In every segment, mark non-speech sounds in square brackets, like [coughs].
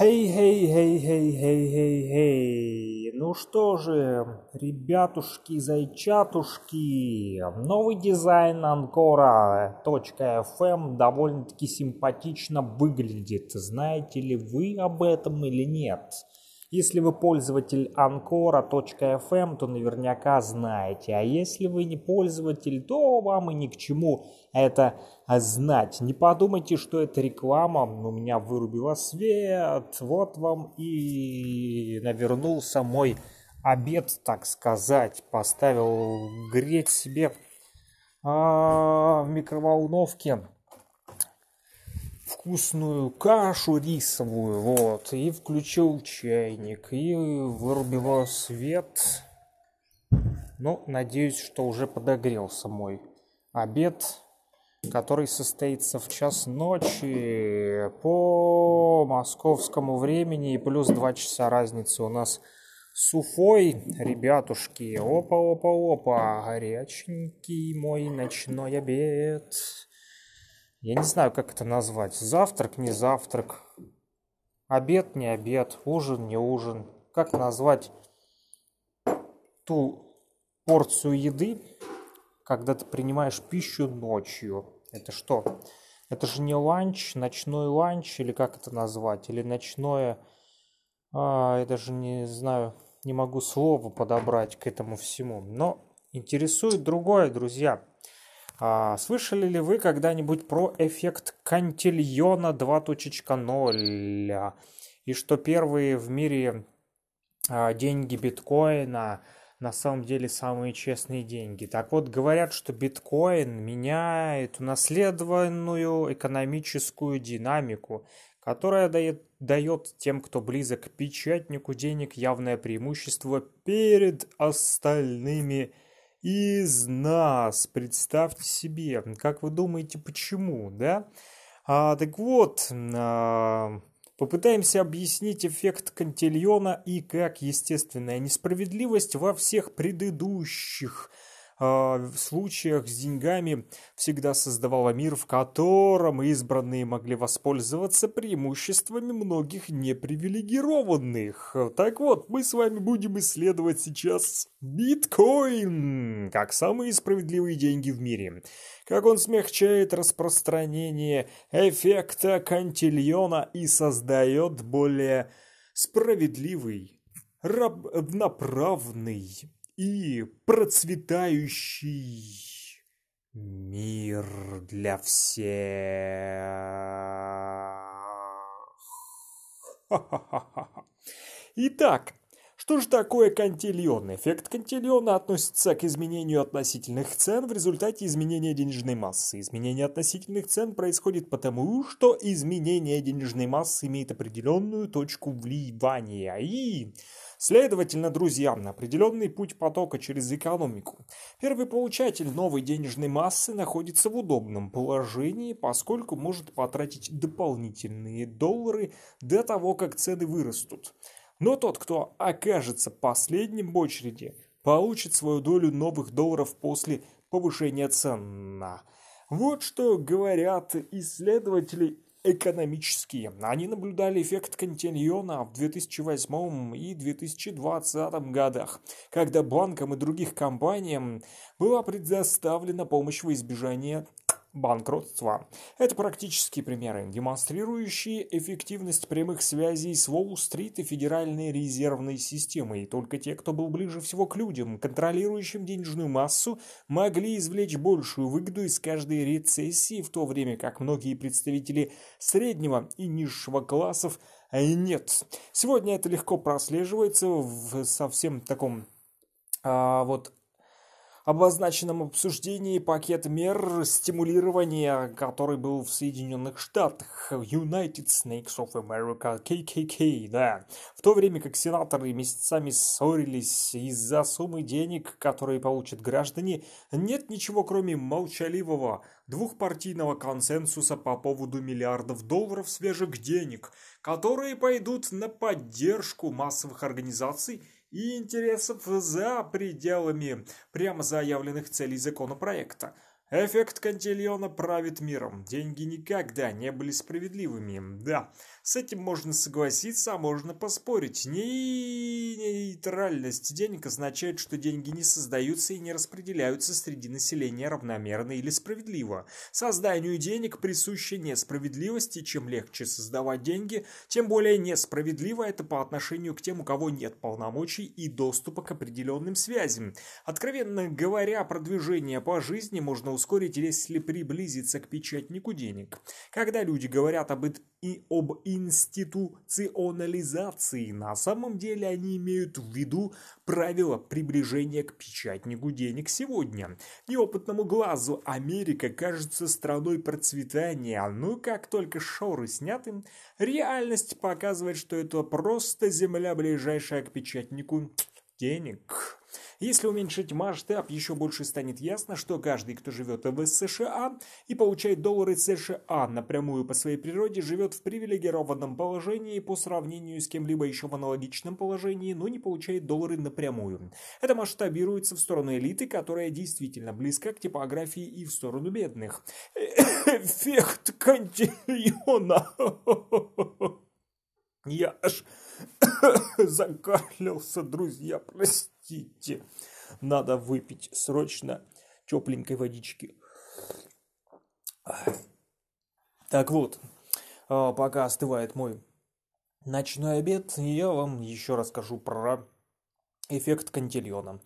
Хей-хей-хей-хей-хей-хей-хей. Ну что же, ребятушки, зайчатушки, новый дизайн Ancora.fm довольно-таки симпатично выглядит. Знаете ли вы об этом или нет? Если вы пользователь Ancora.fm, то наверняка знаете. А если вы не пользователь, то вам и ни к чему это знать. Не подумайте, что это реклама. У меня вырубила свет. Вот вам и навернулся мой обед, так сказать. Поставил греть себе а, в микроволновке вкусную кашу рисовую, вот, и включил чайник, и вырубил свет. Ну, надеюсь, что уже подогрелся мой обед, который состоится в час ночи по московскому времени, и плюс два часа разницы у нас с Уфой, ребятушки, опа-опа-опа, горяченький мой ночной обед. Я не знаю, как это назвать. Завтрак, не завтрак. Обед, не обед. Ужин, не ужин. Как назвать ту порцию еды, когда ты принимаешь пищу ночью? Это что? Это же не ланч, ночной ланч, или как это назвать? Или ночное... А, я даже не знаю, не могу слова подобрать к этому всему. Но интересует другое, друзья. А, слышали ли вы когда-нибудь про эффект Кантильона 2.0? И что первые в мире а, деньги биткоина на самом деле самые честные деньги. Так вот, говорят, что биткоин меняет унаследованную экономическую динамику, которая дает, дает тем, кто близок к печатнику денег, явное преимущество перед остальными из нас. Представьте себе, как вы думаете, почему, да? А, так вот, а, попытаемся объяснить эффект Кантильона и как естественная несправедливость во всех предыдущих в случаях с деньгами всегда создавала мир, в котором избранные могли воспользоваться преимуществами многих непривилегированных. Так вот, мы с вами будем исследовать сейчас биткоин как самые справедливые деньги в мире. Как он смягчает распространение эффекта кантильона и создает более справедливый, равноправный и процветающий мир для всех. [laughs] Итак, что же такое кантильон? Эффект кантильона относится к изменению относительных цен в результате изменения денежной массы. Изменение относительных цен происходит потому, что изменение денежной массы имеет определенную точку вливания и Следовательно, друзья, определенный путь потока через экономику. Первый получатель новой денежной массы находится в удобном положении, поскольку может потратить дополнительные доллары до того, как цены вырастут. Но тот, кто окажется последним в очереди, получит свою долю новых долларов после повышения цен. Вот что говорят исследователи экономические. Они наблюдали эффект Кантильона в 2008 и 2020 годах, когда банкам и других компаниям была предоставлена помощь во избежание банкротства. Это практические примеры, демонстрирующие эффективность прямых связей с Уолл-стрит и Федеральной резервной системой. Только те, кто был ближе всего к людям, контролирующим денежную массу, могли извлечь большую выгоду из каждой рецессии, в то время как многие представители среднего и низшего классов нет. Сегодня это легко прослеживается в совсем таком а, вот обозначенном обсуждении пакет мер стимулирования, который был в Соединенных Штатах, United Snakes of America, KKK, да. В то время как сенаторы месяцами ссорились из-за суммы денег, которые получат граждане, нет ничего кроме молчаливого двухпартийного консенсуса по поводу миллиардов долларов свежих денег, которые пойдут на поддержку массовых организаций и интересов за пределами прямо заявленных целей законопроекта. Эффект Кантильона правит миром. Деньги никогда не были справедливыми. Да, с этим можно согласиться, а можно поспорить. Нейтральность денег означает, что деньги не создаются и не распределяются среди населения равномерно или справедливо. Созданию денег присуща несправедливость, и чем легче создавать деньги, тем более несправедливо это по отношению к тем, у кого нет полномочий и доступа к определенным связям. Откровенно говоря, продвижение по жизни можно ускорить, если приблизиться к печатнику денег. Когда люди говорят об, и об институционализации, на самом деле они имеют в виду правила приближения к печатнику денег сегодня. Неопытному глазу Америка кажется страной процветания, но как только шоры сняты, реальность показывает, что это просто земля, ближайшая к печатнику денег. Если уменьшить масштаб, еще больше станет ясно, что каждый, кто живет в США и получает доллары США напрямую по своей природе, живет в привилегированном положении по сравнению с кем-либо еще в аналогичном положении, но не получает доллары напрямую. Это масштабируется в сторону элиты, которая действительно близка к типографии и в сторону бедных. Эффект кантильона. Я аж [coughs] закашлялся, друзья, простите. Надо выпить срочно тепленькой водички. Так вот, а, пока остывает мой ночной обед, я вам еще расскажу про эффект Кантильона.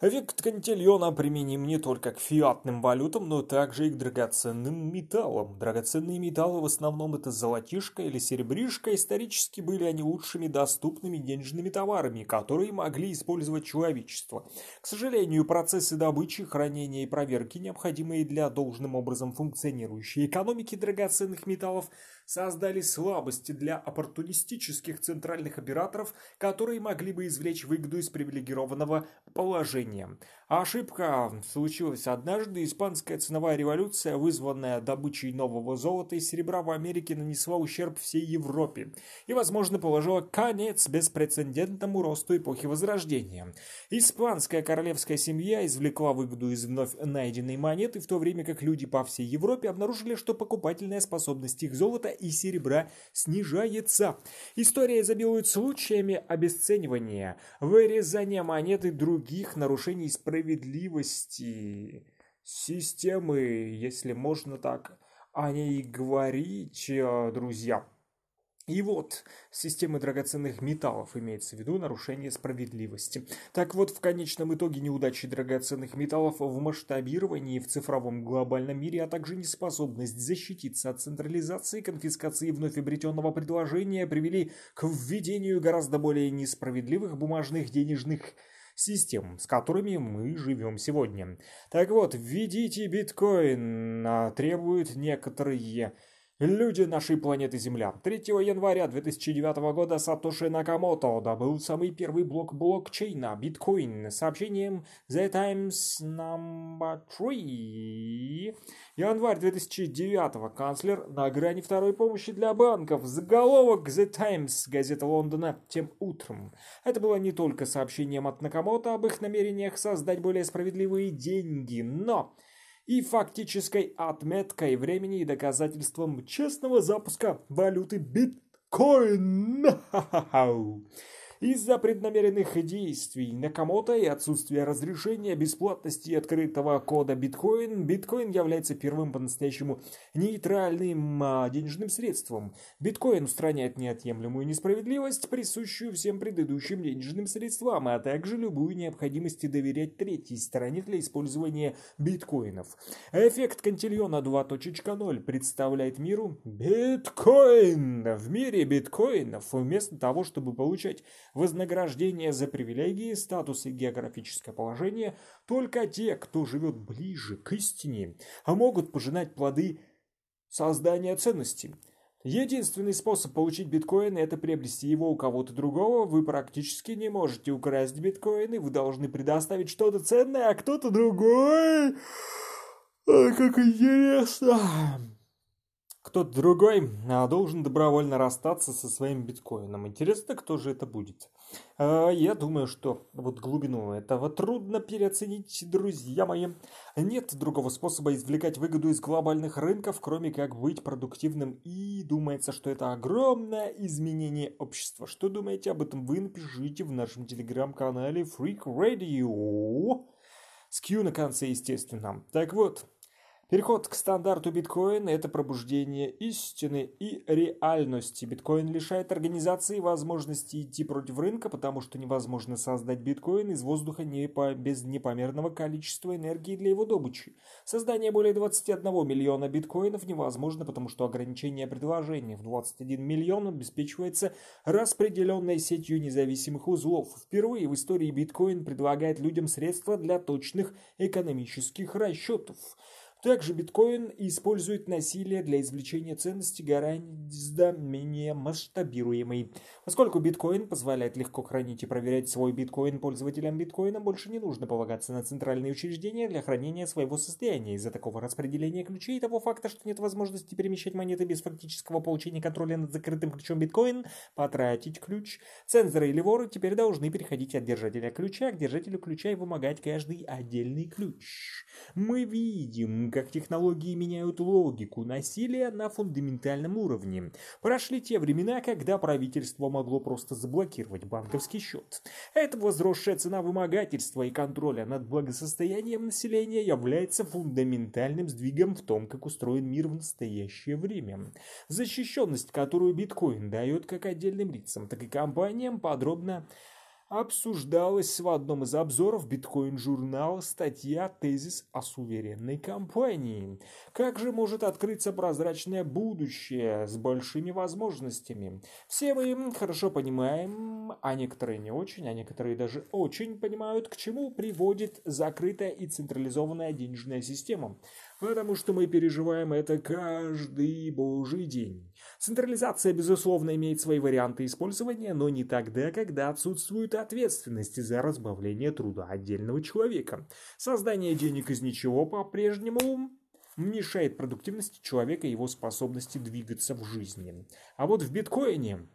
Эффект Кантильона применим не только к фиатным валютам, но также и к драгоценным металлам. Драгоценные металлы в основном это золотишко или серебришко. Исторически были они лучшими доступными денежными товарами, которые могли использовать человечество. К сожалению, процессы добычи, хранения и проверки, необходимые для должным образом функционирующей экономики драгоценных металлов, создали слабости для оппортунистических центральных операторов, которые могли бы извлечь выгоду из привилегированного положения. ошибка случилась однажды. Испанская ценовая революция, вызванная добычей нового золота и серебра в Америке, нанесла ущерб всей Европе и, возможно, положила конец беспрецедентному росту эпохи Возрождения. Испанская королевская семья извлекла выгоду из вновь найденной монеты, в то время как люди по всей Европе обнаружили, что покупательная способность их золота и серебра снижается. История изобилует случаями обесценивания, вырезания монеты других нарушений справедливости системы, если можно так о ней говорить, э, друзья. И вот, системы драгоценных металлов имеется в виду нарушение справедливости. Так вот, в конечном итоге неудачи драгоценных металлов в масштабировании в цифровом глобальном мире, а также неспособность защититься от централизации, конфискации вновь обретенного предложения привели к введению гораздо более несправедливых бумажных денежных систем, с которыми мы живем сегодня. Так вот, введите биткоин, а, требуют некоторые Люди нашей планеты Земля. 3 января 2009 года Сатоши Накамото добыл самый первый блок блокчейна биткоин сообщением The Times Number 3. Январь 2009 канцлер на грани второй помощи для банков. Заголовок The Times, газета Лондона, тем утром. Это было не только сообщением от Накамото об их намерениях создать более справедливые деньги, но и фактической отметкой времени и доказательством честного запуска валюты биткоин. [laughs] Из-за преднамеренных действий Накамото и отсутствия разрешения бесплатности открытого кода биткоин, биткоин является первым по-настоящему нейтральным а, денежным средством. Биткоин устраняет неотъемлемую несправедливость, присущую всем предыдущим денежным средствам, а также любую необходимость доверять третьей стороне для использования биткоинов. Эффект Кантильона 2.0 представляет миру биткоин. В мире биткоинов вместо того, чтобы получать вознаграждение за привилегии, статус и географическое положение, только те, кто живет ближе к истине, а могут пожинать плоды создания ценностей. Единственный способ получить биткоин – это приобрести его у кого-то другого. Вы практически не можете украсть биткоины, вы должны предоставить что-то ценное, а кто-то другой... А, как интересно! Кто-то другой а, должен добровольно расстаться со своим биткоином. Интересно, кто же это будет? А, я думаю, что вот глубину этого трудно переоценить, друзья мои. Нет другого способа извлекать выгоду из глобальных рынков, кроме как быть продуктивным. И думается, что это огромное изменение общества. Что думаете об этом? Вы напишите в нашем телеграм-канале Freak Radio. С Q на конце, естественно. Так вот, Переход к стандарту биткоин – это пробуждение истины и реальности. Биткоин лишает организации возможности идти против рынка, потому что невозможно создать биткоин из воздуха не по, без непомерного количества энергии для его добычи. Создание более 21 миллиона биткоинов невозможно, потому что ограничение предложения в 21 миллион обеспечивается распределенной сетью независимых узлов. Впервые в истории биткоин предлагает людям средства для точных экономических расчетов. Также биткоин использует насилие для извлечения ценности гораздо менее масштабируемой. Поскольку биткоин позволяет легко хранить и проверять свой биткоин, пользователям биткоина больше не нужно полагаться на центральные учреждения для хранения своего состояния. Из-за такого распределения ключей и того факта, что нет возможности перемещать монеты без фактического получения контроля над закрытым ключом биткоин, потратить ключ. Цензоры или воры теперь должны переходить от держателя ключа к держателю ключа и вымогать каждый отдельный ключ. Мы видим, как технологии меняют логику насилия на фундаментальном уровне. Прошли те времена, когда правительство могло просто заблокировать банковский счет. Эта возросшая цена вымогательства и контроля над благосостоянием населения является фундаментальным сдвигом в том, как устроен мир в настоящее время. Защищенность, которую биткоин дает как отдельным лицам, так и компаниям, подробно обсуждалась в одном из обзоров биткоин-журнала статья «Тезис о суверенной компании». Как же может открыться прозрачное будущее с большими возможностями? Все мы хорошо понимаем, а некоторые не очень, а некоторые даже очень понимают, к чему приводит закрытая и централизованная денежная система потому что мы переживаем это каждый божий день. Централизация, безусловно, имеет свои варианты использования, но не тогда, когда отсутствует ответственность за разбавление труда отдельного человека. Создание денег из ничего по-прежнему мешает продуктивности человека и его способности двигаться в жизни. А вот в биткоине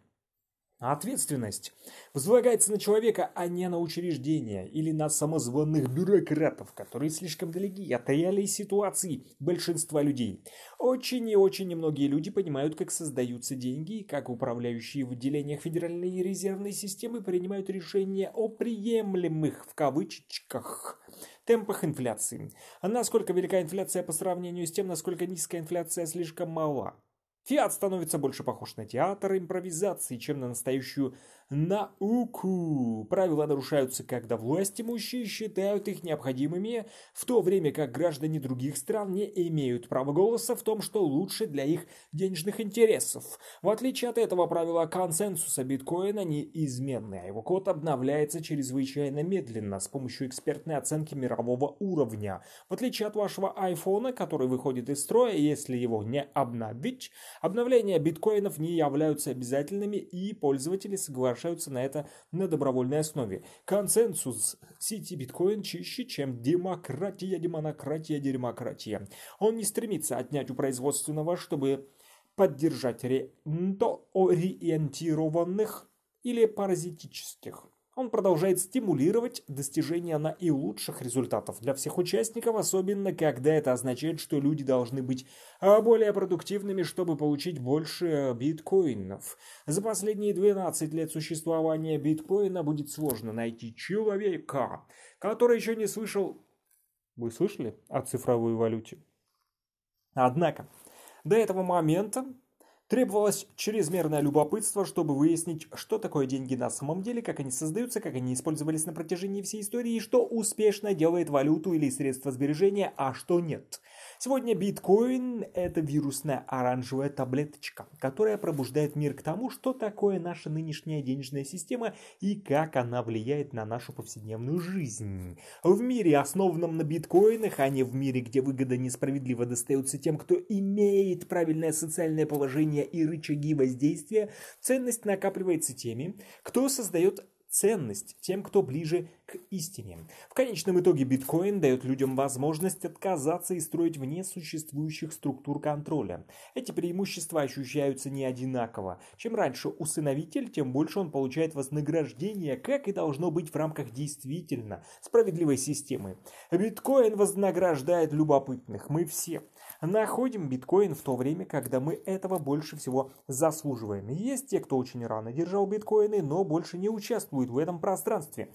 Ответственность возлагается на человека, а не на учреждения или на самозванных бюрократов, которые слишком далеки от реалий ситуации большинства людей. Очень и очень немногие люди понимают, как создаются деньги и как управляющие в отделениях Федеральной резервной системы принимают решения о приемлемых в кавычках темпах инфляции. А насколько велика инфляция по сравнению с тем, насколько низкая инфляция слишком мала. Фиат становится больше похож на театр импровизации, чем на настоящую науку. Правила нарушаются, когда власть имущие считают их необходимыми, в то время как граждане других стран не имеют права голоса в том, что лучше для их денежных интересов. В отличие от этого правила консенсуса биткоина неизменны, а его код обновляется чрезвычайно медленно с помощью экспертной оценки мирового уровня. В отличие от вашего айфона, который выходит из строя, если его не обновить, обновления биткоинов не являются обязательными и пользователи соглашаются на это на добровольной основе. Консенсус сети биткоин чище, чем демократия, демонократия, демократия. Он не стремится отнять у производственного, чтобы поддержать рентоориентированных или паразитических он продолжает стимулировать достижение наилучших результатов для всех участников, особенно когда это означает, что люди должны быть а, более продуктивными, чтобы получить больше биткоинов. За последние 12 лет существования биткоина будет сложно найти человека, который еще не слышал... Вы слышали о цифровой валюте? Однако, до этого момента Требовалось чрезмерное любопытство, чтобы выяснить, что такое деньги на самом деле, как они создаются, как они использовались на протяжении всей истории и что успешно делает валюту или средства сбережения, а что нет – Сегодня биткоин – это вирусная оранжевая таблеточка, которая пробуждает мир к тому, что такое наша нынешняя денежная система и как она влияет на нашу повседневную жизнь. В мире, основанном на биткоинах, а не в мире, где выгода несправедливо достается тем, кто имеет правильное социальное положение и рычаги воздействия, ценность накапливается теми, кто создает ценность тем, кто ближе к истине. В конечном итоге биткоин дает людям возможность отказаться и строить вне существующих структур контроля. Эти преимущества ощущаются не одинаково. Чем раньше усыновитель, тем больше он получает вознаграждение, как и должно быть в рамках действительно справедливой системы. Биткоин вознаграждает любопытных. Мы все находим биткоин в то время, когда мы этого больше всего заслуживаем. Есть те, кто очень рано держал биткоины, но больше не участвует в этом пространстве.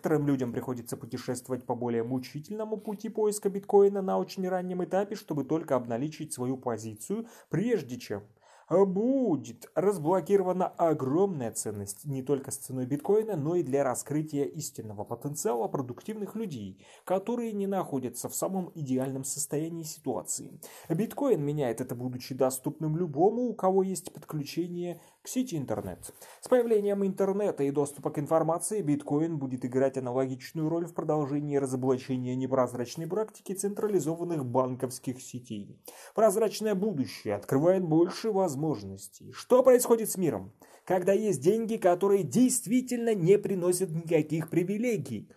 Некоторым людям приходится путешествовать по более мучительному пути поиска биткоина на очень раннем этапе, чтобы только обналичить свою позицию, прежде чем будет разблокирована огромная ценность не только с ценой биткоина, но и для раскрытия истинного потенциала продуктивных людей, которые не находятся в самом идеальном состоянии ситуации. Биткоин меняет это, будучи доступным любому, у кого есть подключение к сети интернет. С появлением интернета и доступа к информации биткоин будет играть аналогичную роль в продолжении разоблачения непрозрачной практики централизованных банковских сетей. Прозрачное будущее открывает больше возможностей. Что происходит с миром? Когда есть деньги, которые действительно не приносят никаких привилегий.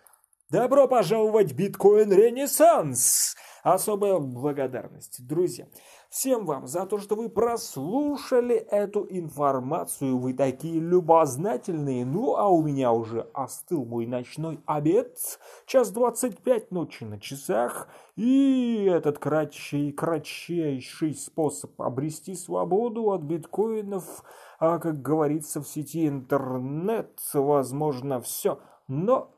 Добро пожаловать в биткоин ренессанс! Особая благодарность, друзья всем вам за то, что вы прослушали эту информацию. Вы такие любознательные. Ну, а у меня уже остыл мой ночной обед. Час двадцать пять ночи на часах. И этот кратчей, кратчайший способ обрести свободу от биткоинов, а, как говорится в сети интернет, возможно, все. Но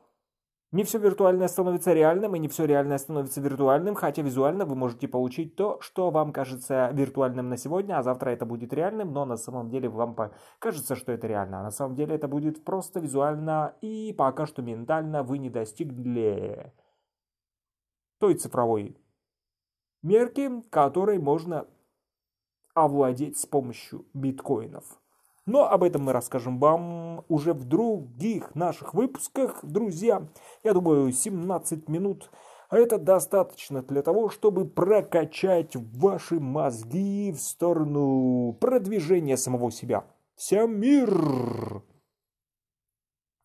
не все виртуальное становится реальным, и не все реальное становится виртуальным, хотя визуально вы можете получить то, что вам кажется виртуальным на сегодня, а завтра это будет реальным, но на самом деле вам кажется, что это реально, а на самом деле это будет просто визуально, и пока что ментально вы не достигли той цифровой мерки, которой можно овладеть с помощью биткоинов. Но об этом мы расскажем вам уже в других наших выпусках, друзья. Я думаю, 17 минут это достаточно для того, чтобы прокачать ваши мозги в сторону продвижения самого себя. Всем мир!